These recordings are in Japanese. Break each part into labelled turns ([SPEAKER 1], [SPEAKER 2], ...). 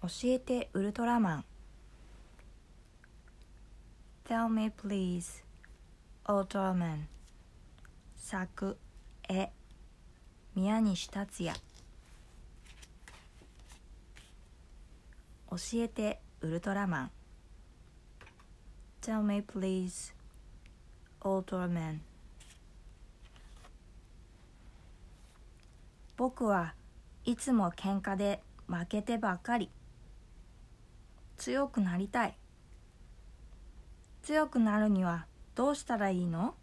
[SPEAKER 1] 教えてウルトラマン。Tell me please ウルトラマン作絵。宮西達也。教えてウルトラマン。Tell me please ウルトラマン僕はいつも喧嘩で負けてばかり。強くなりたい。強くなるにはどうしたらいいの？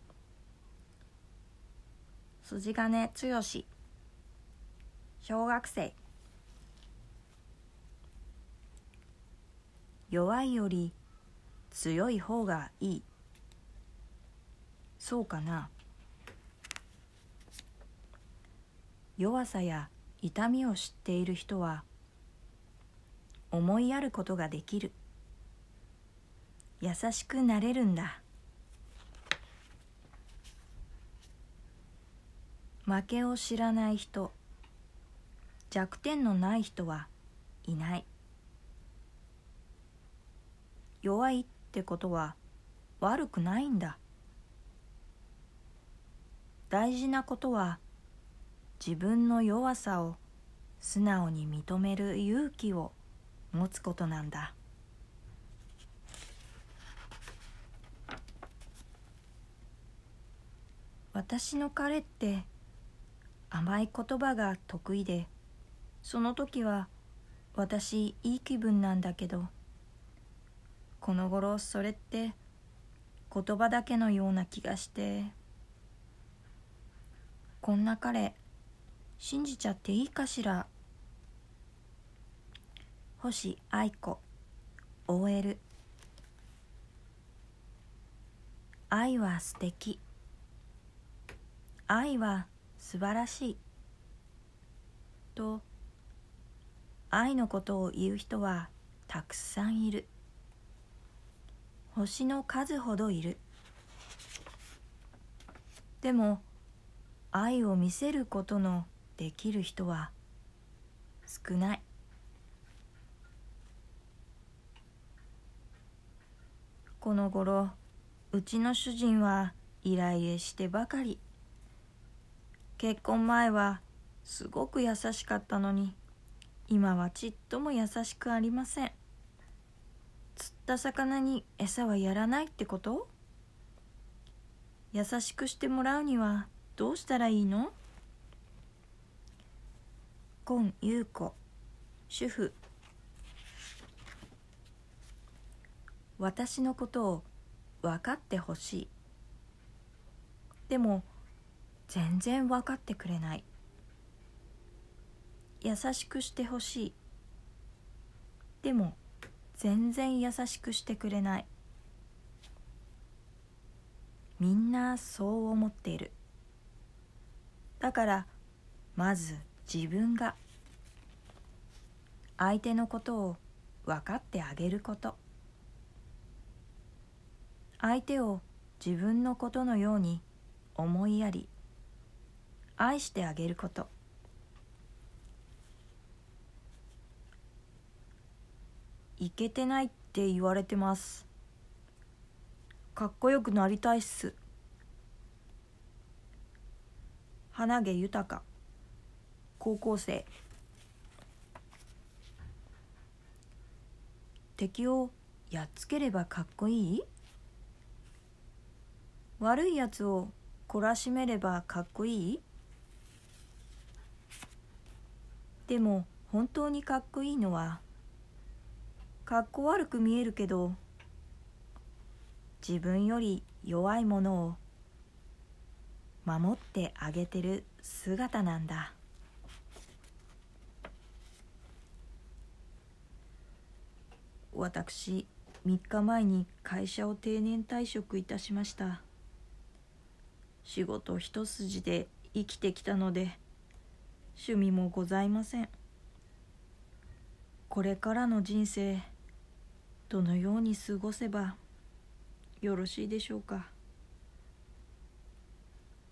[SPEAKER 1] 筋金剛小学生。弱いより強い方がいい。そうかな？弱さや痛みを知っている人は思いやることができる。優しくなれるんだ。負けを知らない人。弱点のない人はいない。弱いってことは悪くないんだ。大事なことは自分の弱さを素直に認める勇気を持つことなんだ。私の彼って甘い言葉が得意でその時は私いい気分なんだけどこの頃それって言葉だけのような気がしてこんな彼信じちゃっていいかしら？星愛子 OL 愛は素敵。愛は素晴らしい。と愛のことを言う人はたくさんいる。星の数ほどいる。でも愛を見せることのできる人は少ない。この頃うちの主人はイライラしてばかり。結婚前はすごく優しかったのに今はちっとも優しくありません。釣った魚に餌はやらないってこと？優しくしてもらうにはどうしたらいいの？今優子主婦私のことを分かってほしい。でも全然分かってくれない。優しくしてほしい。でも全然優しくしてくれない。みんなそう思っている。だからまず自分が相手のことを分かってあげること。相手を自分のことのように思いやり愛してあげること。いけてないって言われてます。かっこよくなりたいっす。花毛豊高校生。敵をやっつければかっこいい？悪いやつを懲らしめればかっこいい？でも本当にかっこいいのはかっこ悪く見えるけど自分より弱いものを守ってあげてる姿なんだ。私3日前に会社を定年退職いたしました。仕事一筋で生きてきたので趣味もございません。これからの人生どのように過ごせばよろしいでしょうか。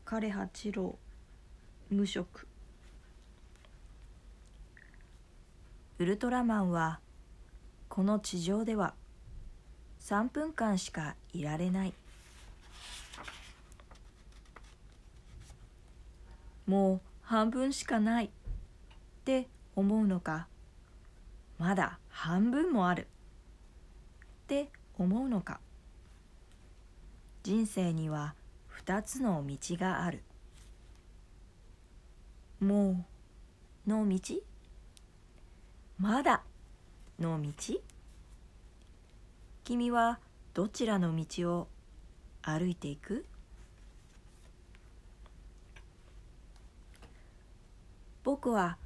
[SPEAKER 1] 枯八郎無職。ウルトラマンはこの地上では3分間しかいられない。もう半分しかないって思うのか。まだ半分もある。って思うのか。人生には2つの道がある。もうの道？まだの道？君はどちらの道を歩いていく？僕は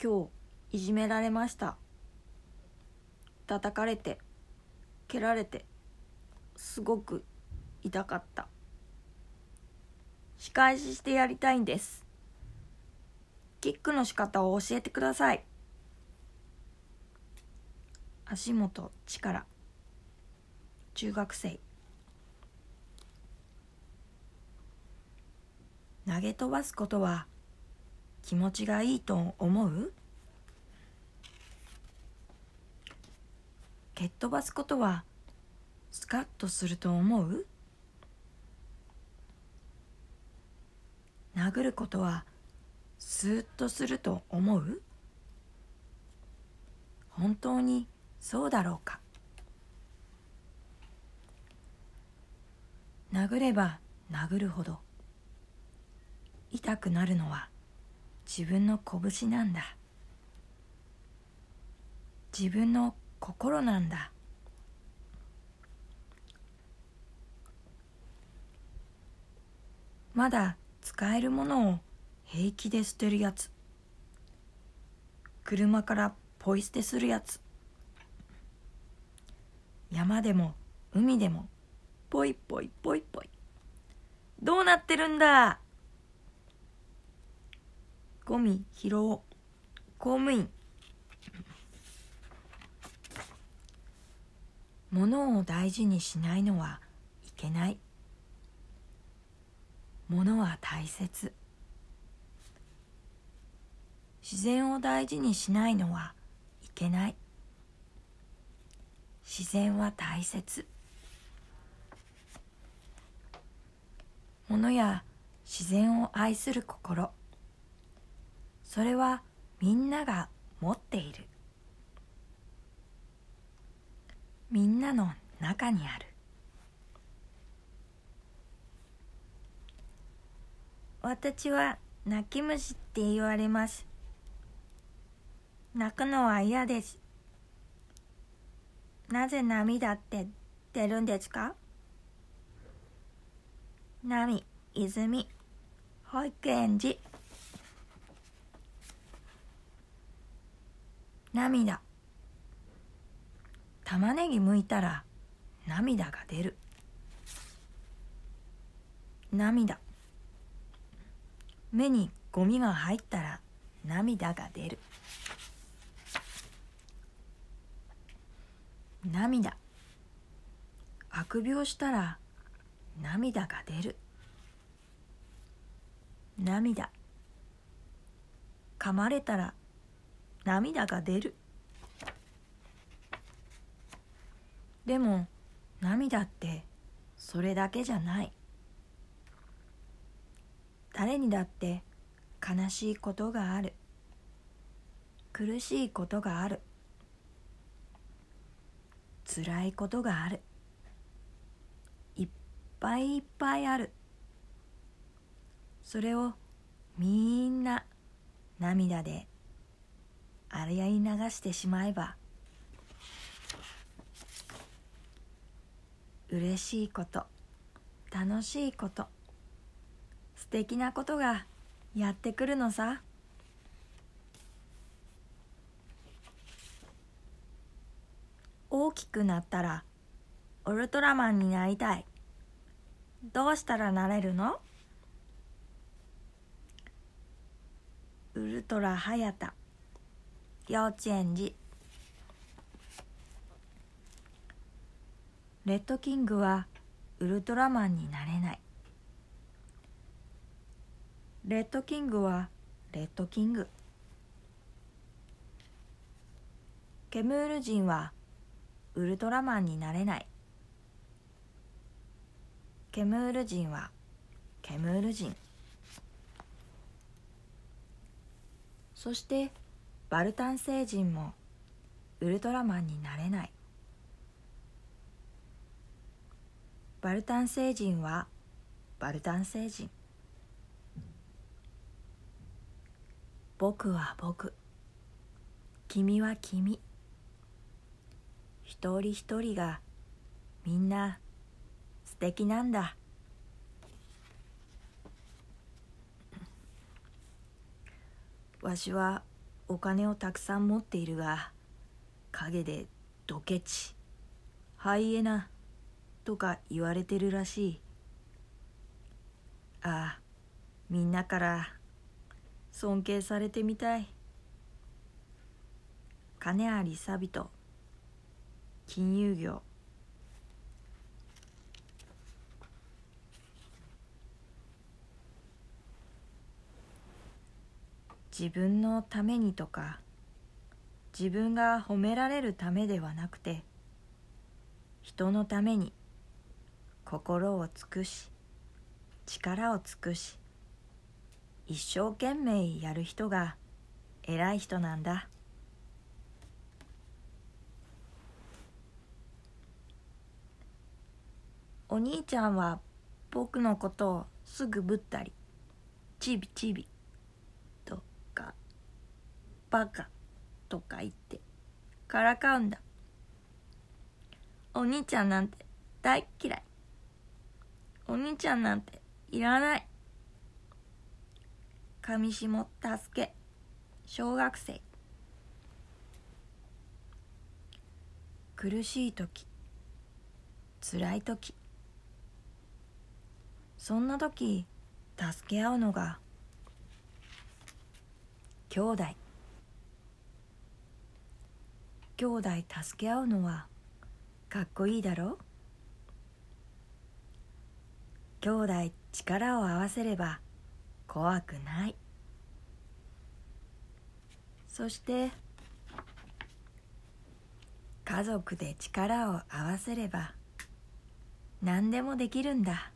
[SPEAKER 1] 今日いじめられました。叩かれて蹴られてすごく痛かった。仕返ししてやりたいんです。キックの仕方を教えてください。足元力。中学生。投げ飛ばすことは気持ちがいいと思う？蹴っ飛ばすことはスカッとすると思う？殴ることはスーッとすると思う？本当にそうだろうか？殴れば殴るほど痛くなるのは自分の拳なんだ。自分の心なんだ。まだ使えるものを平気で捨てるやつ。車からポイ捨てするやつ。山でも海でもぽいぽいぽいぽいどうなってるんだ？ゴミ拾おう。公務員。物を大事にしないのはいけない。物は大切。自然を大事にしないのはいけない。自然は大切。物や自然を愛する心。それはみんなが持っている。みんなの中にある。私は泣き虫って言われます。泣くのは嫌です。なぜ涙って出るんですか？波泉保育園児。涙。玉ねぎ剥いたら涙が出る。涙。目にゴミが入ったら涙が出る。涙。あくびをしたら涙が出る。涙。噛まれたら涙が出る。でも涙ってそれだけじゃない。誰にだって悲しいことがある。苦しいことがある。辛いことがある。いっぱいいっぱいある。それをみんな涙で洗い流してしまえば嬉しいこと楽しいこと素敵なことがやってくるのさ。大きくなったらウルトラマンになりたい。どうしたらなれるの？ウルトラはやた幼稚園児。レッドキングはウルトラマンになれない。レッドキングはレッドキング。ケムール人はウルトラマンになれない。ケムール人はケムール人。そしてバルタン星人もウルトラマンになれない。バルタン星人はバルタン星人。僕は僕。君は君。一人一人がみんな素敵なんだ。わしはお金をたくさん持っているが陰でドケチハイエナとか言われてるらしい。ああみんなから尊敬されてみたい。金ありさびと金融業。自分のためにとか自分が褒められるためではなくて人のために心を尽くし力を尽くし一生懸命やる人が偉い人なんだ。お兄ちゃんは僕のことをすぐぶったりちびちびバカとか言ってからかうんだ。お兄ちゃんなんて大嫌い。お兄ちゃんなんていらない。上下助け。小学生。苦しい時。辛い時。そんな時助け合うのが兄弟。兄弟助け合うのはかっこいいだろ？う兄弟力を合わせれば怖くない。そして家族で力を合わせれば何でもできるんだ。